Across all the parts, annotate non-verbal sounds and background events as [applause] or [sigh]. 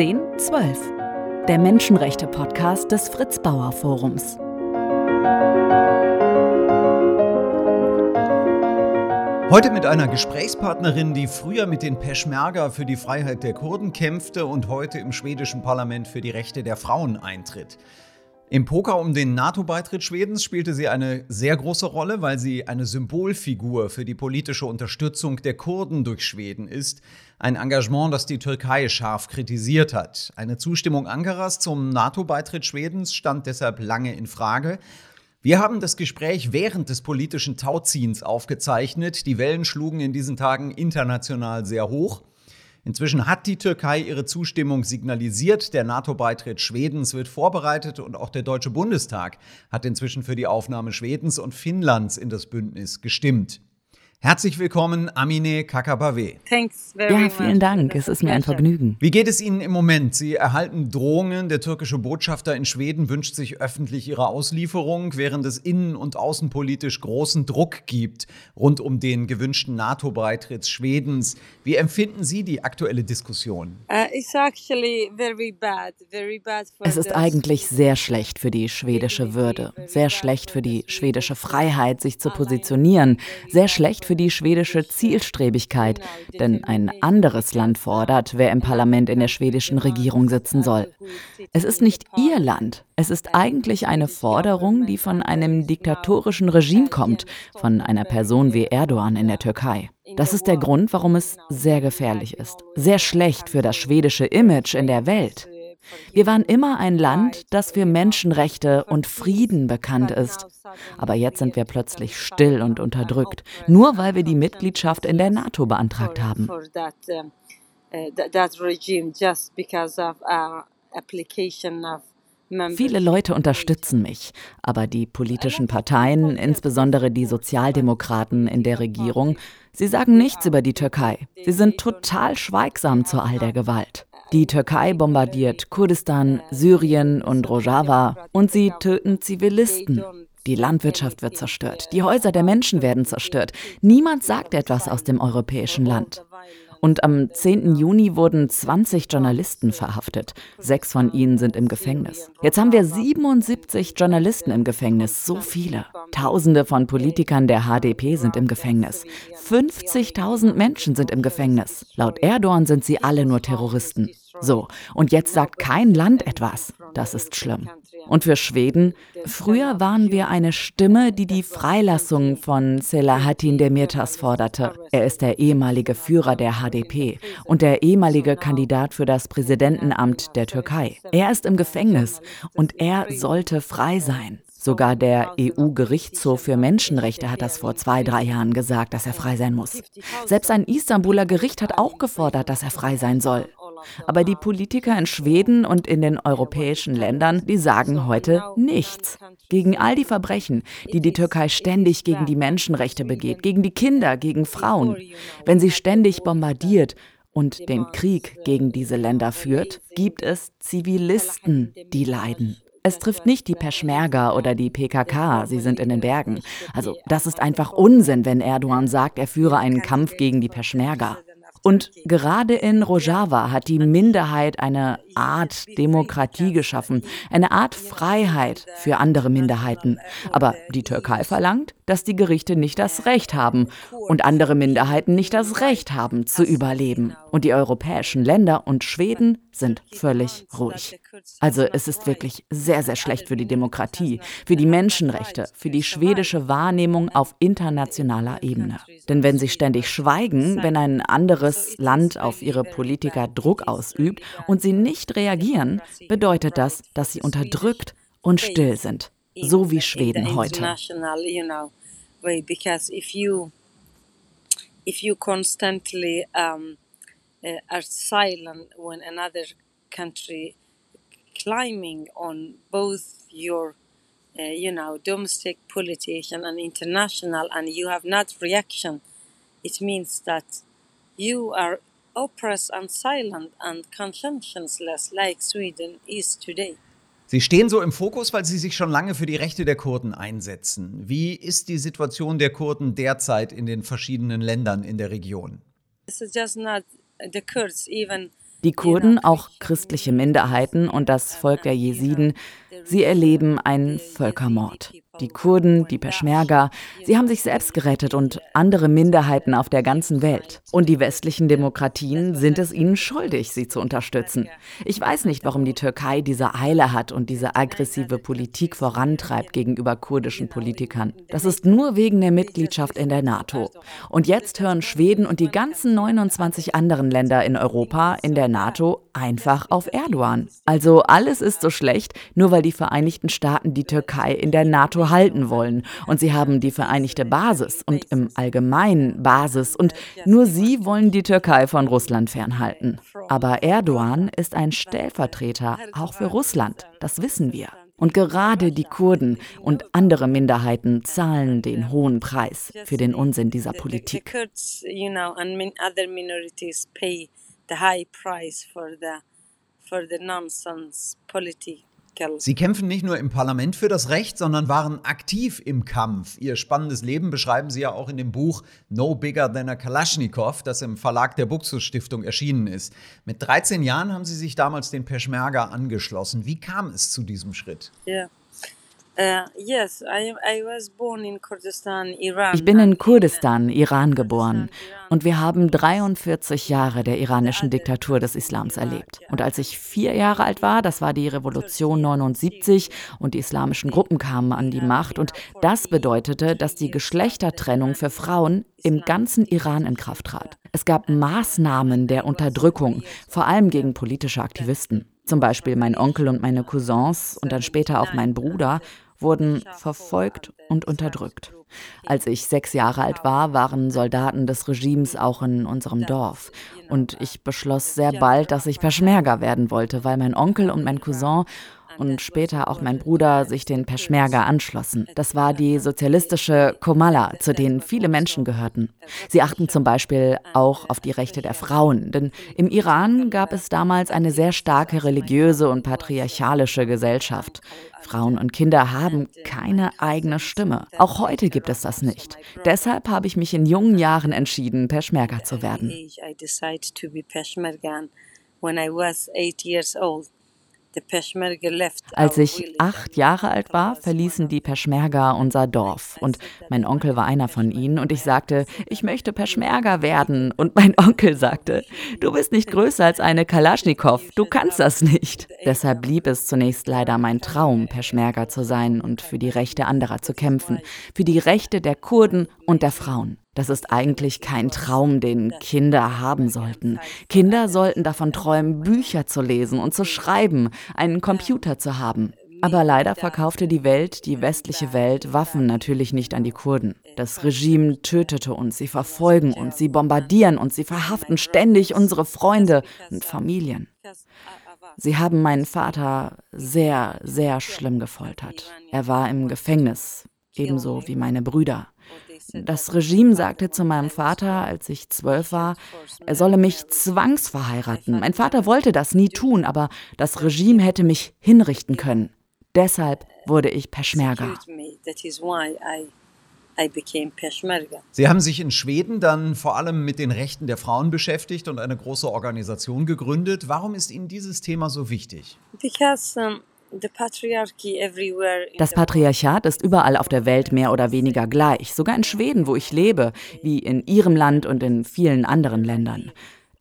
1012, der Menschenrechte-Podcast des Fritz Bauer Forums. Heute mit einer Gesprächspartnerin, die früher mit den Peschmerga für die Freiheit der Kurden kämpfte und heute im schwedischen Parlament für die Rechte der Frauen eintritt. Im Poker um den NATO-Beitritt Schwedens spielte sie eine sehr große Rolle, weil sie eine Symbolfigur für die politische Unterstützung der Kurden durch Schweden ist. Ein Engagement, das die Türkei scharf kritisiert hat. Eine Zustimmung Ankaras zum NATO-Beitritt Schwedens stand deshalb lange in Frage. Wir haben das Gespräch während des politischen Tauziehens aufgezeichnet. Die Wellen schlugen in diesen Tagen international sehr hoch. Inzwischen hat die Türkei ihre Zustimmung signalisiert. Der NATO-Beitritt Schwedens wird vorbereitet und auch der Deutsche Bundestag hat inzwischen für die Aufnahme Schwedens und Finnlands in das Bündnis gestimmt. Herzlich willkommen, Amine Kakabave. Ja, vielen Dank. Es ist mir ein Vergnügen. Wie geht es Ihnen im Moment? Sie erhalten Drohungen. Der türkische Botschafter in Schweden wünscht sich öffentlich Ihre Auslieferung, während es innen- und außenpolitisch großen Druck gibt rund um den gewünschten NATO-Beitritt Schwedens. Wie empfinden Sie die aktuelle Diskussion? Uh, es ist eigentlich sehr schlecht für die schwedische Würde, sehr schlecht für die schwedische Freiheit, sich zu positionieren, sehr schlecht für für die schwedische Zielstrebigkeit, denn ein anderes Land fordert, wer im Parlament in der schwedischen Regierung sitzen soll. Es ist nicht ihr Land, es ist eigentlich eine Forderung, die von einem diktatorischen Regime kommt, von einer Person wie Erdogan in der Türkei. Das ist der Grund, warum es sehr gefährlich ist, sehr schlecht für das schwedische Image in der Welt. Wir waren immer ein Land, das für Menschenrechte und Frieden bekannt ist. Aber jetzt sind wir plötzlich still und unterdrückt, nur weil wir die Mitgliedschaft in der NATO beantragt haben. Viele Leute unterstützen mich, aber die politischen Parteien, insbesondere die Sozialdemokraten in der Regierung, sie sagen nichts über die Türkei. Sie sind total schweigsam zu all der Gewalt. Die Türkei bombardiert Kurdistan, Syrien und Rojava und sie töten Zivilisten. Die Landwirtschaft wird zerstört, die Häuser der Menschen werden zerstört. Niemand sagt etwas aus dem europäischen Land. Und am 10. Juni wurden 20 Journalisten verhaftet. Sechs von ihnen sind im Gefängnis. Jetzt haben wir 77 Journalisten im Gefängnis. So viele. Tausende von Politikern der HDP sind im Gefängnis. 50.000 Menschen sind im Gefängnis. Laut Erdogan sind sie alle nur Terroristen. So, und jetzt sagt kein Land etwas. Das ist schlimm. Und für Schweden, früher waren wir eine Stimme, die die Freilassung von Selahattin Demirtas forderte. Er ist der ehemalige Führer der HDP und der ehemalige Kandidat für das Präsidentenamt der Türkei. Er ist im Gefängnis und er sollte frei sein. Sogar der EU-Gerichtshof für Menschenrechte hat das vor zwei, drei Jahren gesagt, dass er frei sein muss. Selbst ein Istanbuler Gericht hat auch gefordert, dass er frei sein soll. Aber die Politiker in Schweden und in den europäischen Ländern, die sagen heute nichts. Gegen all die Verbrechen, die die Türkei ständig gegen die Menschenrechte begeht, gegen die Kinder, gegen Frauen, wenn sie ständig bombardiert und den Krieg gegen diese Länder führt, gibt es Zivilisten, die leiden. Es trifft nicht die Peschmerga oder die PKK, sie sind in den Bergen. Also das ist einfach Unsinn, wenn Erdogan sagt, er führe einen Kampf gegen die Peschmerga. Und gerade in Rojava hat die Minderheit eine Art Demokratie geschaffen, eine Art Freiheit für andere Minderheiten. Aber die Türkei verlangt, dass die Gerichte nicht das Recht haben und andere Minderheiten nicht das Recht haben zu überleben. Und die europäischen Länder und Schweden sind völlig ruhig. Also es ist wirklich sehr, sehr schlecht für die Demokratie, für die Menschenrechte, für die schwedische Wahrnehmung auf internationaler Ebene. Denn wenn sie ständig schweigen, wenn ein anderes Land auf ihre Politiker Druck ausübt und sie nicht reagieren, bedeutet das, dass sie unterdrückt und still sind, so wie Schweden heute. if you constantly um, uh, are silent when another country climbing on both your uh, you know domestic politician and international and you have not reaction it means that you are oppressed and silent and conscienceless like Sweden is today. Sie stehen so im Fokus, weil Sie sich schon lange für die Rechte der Kurden einsetzen. Wie ist die Situation der Kurden derzeit in den verschiedenen Ländern in der Region? It's just not the Kurds, even Die Kurden, auch christliche Minderheiten und das Volk der Jesiden, sie erleben einen Völkermord. Die Kurden, die Peschmerga, sie haben sich selbst gerettet und andere Minderheiten auf der ganzen Welt. Und die westlichen Demokratien sind es ihnen schuldig, sie zu unterstützen. Ich weiß nicht, warum die Türkei diese Eile hat und diese aggressive Politik vorantreibt gegenüber kurdischen Politikern. Das ist nur wegen der Mitgliedschaft in der NATO. Und jetzt hören Schweden und die ganzen 29 anderen Länder in Europa in der NATO einfach auf Erdogan. Also alles ist so schlecht, nur weil die Vereinigten Staaten die Türkei in der NATO halten wollen. Und sie haben die vereinigte Basis und im Allgemeinen Basis. Und nur sie wollen die Türkei von Russland fernhalten. Aber Erdogan ist ein Stellvertreter auch für Russland. Das wissen wir. Und gerade die Kurden und andere Minderheiten zahlen den hohen Preis für den Unsinn dieser Politik. For the nonsense politic. Sie kämpfen nicht nur im Parlament für das Recht, sondern waren aktiv im Kampf. Ihr spannendes Leben beschreiben Sie ja auch in dem Buch No Bigger Than a Kalashnikov, das im Verlag der Buxus Stiftung erschienen ist. Mit 13 Jahren haben Sie sich damals den Peschmerga angeschlossen. Wie kam es zu diesem Schritt? Ja. Uh, ich bin in Kurdistan, Iran geboren. Und wir haben 43 Jahre der iranischen Diktatur des Islams erlebt. Und als ich vier Jahre alt war, das war die Revolution 79 und die islamischen Gruppen kamen an die Macht. und das bedeutete, dass die Geschlechtertrennung für Frauen im ganzen Iran in Kraft trat. Es gab Maßnahmen der Unterdrückung, vor allem gegen politische Aktivisten. Zum Beispiel mein Onkel und meine Cousins und dann später auch mein Bruder wurden verfolgt und unterdrückt. Als ich sechs Jahre alt war, waren Soldaten des Regimes auch in unserem Dorf. Und ich beschloss sehr bald, dass ich Peschmerga werden wollte, weil mein Onkel und mein Cousin und später auch mein Bruder sich den Peschmerga anschlossen. Das war die sozialistische Komala, zu denen viele Menschen gehörten. Sie achten zum Beispiel auch auf die Rechte der Frauen, denn im Iran gab es damals eine sehr starke religiöse und patriarchalische Gesellschaft. Frauen und Kinder haben keine eigene Stimme. Auch heute gibt es das nicht. Deshalb habe ich mich in jungen Jahren entschieden, Peschmerga zu werden. When I was eight years old. Als ich acht Jahre alt war, verließen die Peschmerga unser Dorf. Und mein Onkel war einer von ihnen. Und ich sagte, ich möchte Peschmerga werden. Und mein [laughs] Onkel sagte, du bist nicht größer als eine Kalaschnikow. Du kannst das nicht. Deshalb blieb es zunächst leider mein Traum, Peschmerga zu sein und für die Rechte anderer zu kämpfen. Für die Rechte der Kurden und der Frauen. Das ist eigentlich kein Traum, den Kinder haben sollten. Kinder sollten davon träumen, Bücher zu lesen und zu schreiben, einen Computer zu haben. Aber leider verkaufte die Welt, die westliche Welt, Waffen natürlich nicht an die Kurden. Das Regime tötete uns, sie verfolgen uns, sie bombardieren uns, sie verhaften ständig unsere Freunde und Familien. Sie haben meinen Vater sehr, sehr schlimm gefoltert. Er war im Gefängnis, ebenso wie meine Brüder. Das Regime sagte zu meinem Vater, als ich zwölf war, er solle mich zwangsverheiraten. Mein Vater wollte das nie tun, aber das Regime hätte mich hinrichten können. Deshalb wurde ich Peschmerga. Sie haben sich in Schweden dann vor allem mit den Rechten der Frauen beschäftigt und eine große Organisation gegründet. Warum ist Ihnen dieses Thema so wichtig? Because um, das Patriarchat ist überall auf der Welt mehr oder weniger gleich, sogar in Schweden, wo ich lebe, wie in Ihrem Land und in vielen anderen Ländern.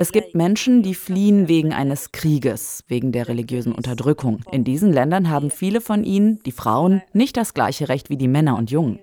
Es gibt Menschen, die fliehen wegen eines Krieges, wegen der religiösen Unterdrückung. In diesen Ländern haben viele von ihnen, die Frauen, nicht das gleiche Recht wie die Männer und Jungen.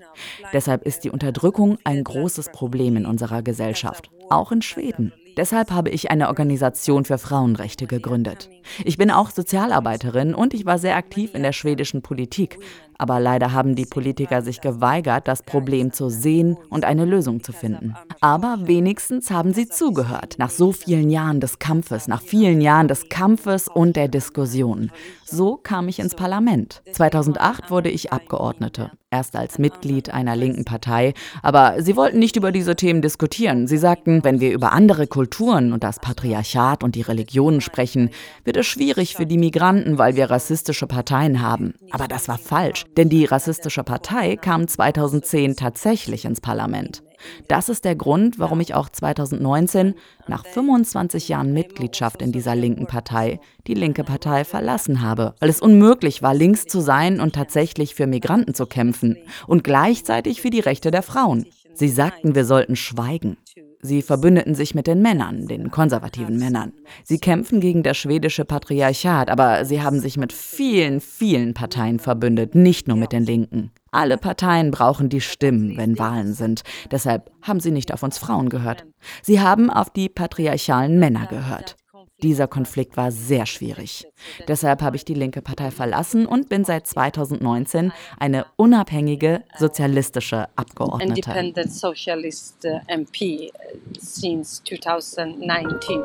Deshalb ist die Unterdrückung ein großes Problem in unserer Gesellschaft, auch in Schweden. Deshalb habe ich eine Organisation für Frauenrechte gegründet. Ich bin auch Sozialarbeiterin und ich war sehr aktiv in der schwedischen Politik. Aber leider haben die Politiker sich geweigert, das Problem zu sehen und eine Lösung zu finden. Aber wenigstens haben sie zugehört, nach so vielen Jahren des Kampfes, nach vielen Jahren des Kampfes und der Diskussion. So kam ich ins Parlament. 2008 wurde ich Abgeordnete erst als Mitglied einer linken Partei, aber sie wollten nicht über diese Themen diskutieren. Sie sagten, wenn wir über andere Kulturen und das Patriarchat und die Religionen sprechen, wird es schwierig für die Migranten, weil wir rassistische Parteien haben. Aber das war falsch, denn die rassistische Partei kam 2010 tatsächlich ins Parlament. Das ist der Grund, warum ich auch 2019, nach 25 Jahren Mitgliedschaft in dieser linken Partei, die linke Partei verlassen habe, weil es unmöglich war, links zu sein und tatsächlich für Migranten zu kämpfen und gleichzeitig für die Rechte der Frauen. Sie sagten, wir sollten schweigen. Sie verbündeten sich mit den Männern, den konservativen Männern. Sie kämpfen gegen das schwedische Patriarchat, aber sie haben sich mit vielen, vielen Parteien verbündet, nicht nur mit den Linken. Alle Parteien brauchen die Stimmen, wenn Wahlen sind. Deshalb haben sie nicht auf uns Frauen gehört. Sie haben auf die patriarchalen Männer gehört. Dieser Konflikt war sehr schwierig. Deshalb habe ich die linke Partei verlassen und bin seit 2019 eine unabhängige sozialistische Abgeordnete. Independent Socialist uh, MP uh, since 2019.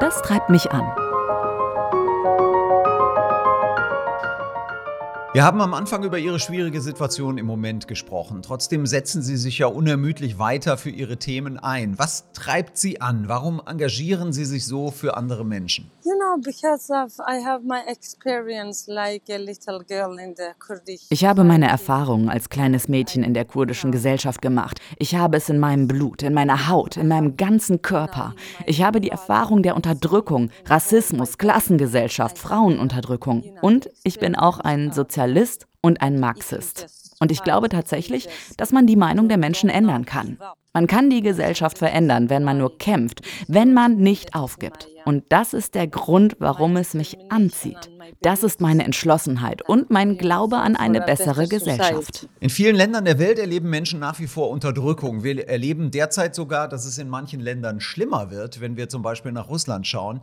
Das treibt mich an. Wir haben am Anfang über Ihre schwierige Situation im Moment gesprochen. Trotzdem setzen Sie sich ja unermüdlich weiter für Ihre Themen ein. Was treibt Sie an? Warum engagieren Sie sich so für andere Menschen? Ich habe meine Erfahrungen als kleines Mädchen in der kurdischen Gesellschaft gemacht. Ich habe es in meinem Blut, in meiner Haut, in meinem ganzen Körper. Ich habe die Erfahrung der Unterdrückung, Rassismus, Klassengesellschaft, Frauenunterdrückung. Und ich bin auch ein Sozial Sozialist und ein Marxist. Und ich glaube tatsächlich, dass man die Meinung der Menschen ändern kann. Man kann die Gesellschaft verändern, wenn man nur kämpft, wenn man nicht aufgibt. Und das ist der Grund, warum es mich anzieht. Das ist meine Entschlossenheit und mein Glaube an eine bessere Gesellschaft. In vielen Ländern der Welt erleben Menschen nach wie vor Unterdrückung. Wir erleben derzeit sogar, dass es in manchen Ländern schlimmer wird, wenn wir zum Beispiel nach Russland schauen.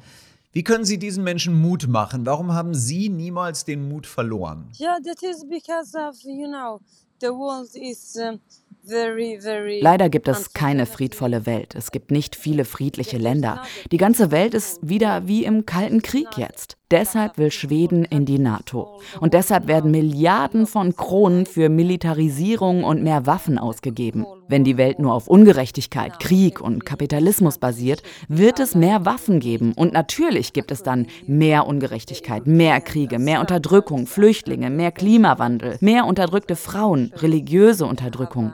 Wie können Sie diesen Menschen Mut machen? Warum haben Sie niemals den Mut verloren? Yeah, that is because of, you know, the world is Leider gibt es keine friedvolle Welt. Es gibt nicht viele friedliche Länder. Die ganze Welt ist wieder wie im Kalten Krieg jetzt. Deshalb will Schweden in die NATO. Und deshalb werden Milliarden von Kronen für Militarisierung und mehr Waffen ausgegeben. Wenn die Welt nur auf Ungerechtigkeit, Krieg und Kapitalismus basiert, wird es mehr Waffen geben. Und natürlich gibt es dann mehr Ungerechtigkeit, mehr Kriege, mehr Unterdrückung, Flüchtlinge, mehr Klimawandel, mehr unterdrückte Frauen, religiöse Unterdrückung.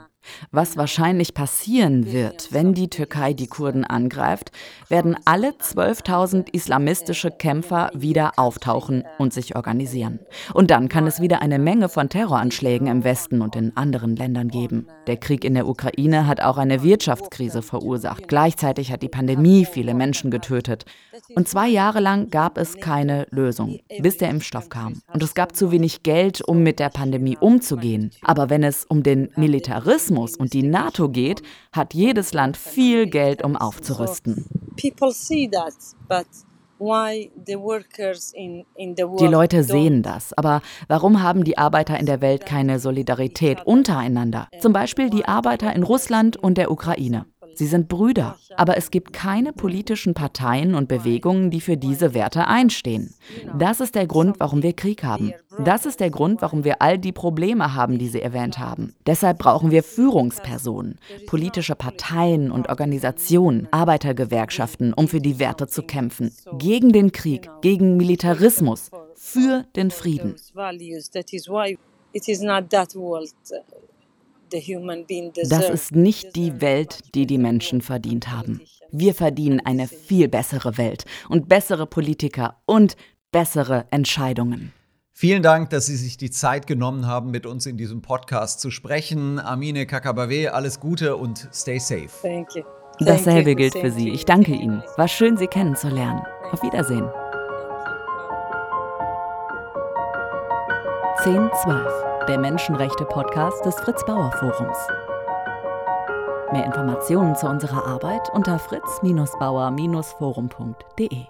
Was wahrscheinlich passieren wird, wenn die Türkei die Kurden angreift, werden alle 12.000 islamistische Kämpfer wieder auftauchen und sich organisieren. Und dann kann es wieder eine Menge von Terroranschlägen im Westen und in anderen Ländern geben. Der Krieg in der Ukraine hat auch eine Wirtschaftskrise verursacht. Gleichzeitig hat die Pandemie viele Menschen getötet. Und zwei Jahre lang gab es keine Lösung, bis der Impfstoff kam. Und es gab zu wenig Geld, um mit der Pandemie umzugehen. Aber wenn es um den Militarismus und die NATO geht, hat jedes Land viel Geld, um aufzurüsten. Die Leute sehen das, aber warum haben die Arbeiter in der Welt keine Solidarität untereinander? Zum Beispiel die Arbeiter in Russland und der Ukraine. Sie sind Brüder, aber es gibt keine politischen Parteien und Bewegungen, die für diese Werte einstehen. Das ist der Grund, warum wir Krieg haben. Das ist der Grund, warum wir all die Probleme haben, die Sie erwähnt haben. Deshalb brauchen wir Führungspersonen, politische Parteien und Organisationen, Arbeitergewerkschaften, um für die Werte zu kämpfen. Gegen den Krieg, gegen Militarismus, für den Frieden. It is not that world das ist nicht die Welt, die die Menschen verdient haben. Wir verdienen eine viel bessere Welt und bessere Politiker und bessere Entscheidungen. Vielen Dank, dass Sie sich die Zeit genommen haben, mit uns in diesem Podcast zu sprechen. Amine Kakabave, alles Gute und stay safe. Thank you. Dasselbe gilt für Sie. Ich danke Ihnen. War schön, Sie kennenzulernen. Auf Wiedersehen. 1012 der Menschenrechte-Podcast des Fritz Bauer Forums. Mehr Informationen zu unserer Arbeit unter fritz-bauer-forum.de.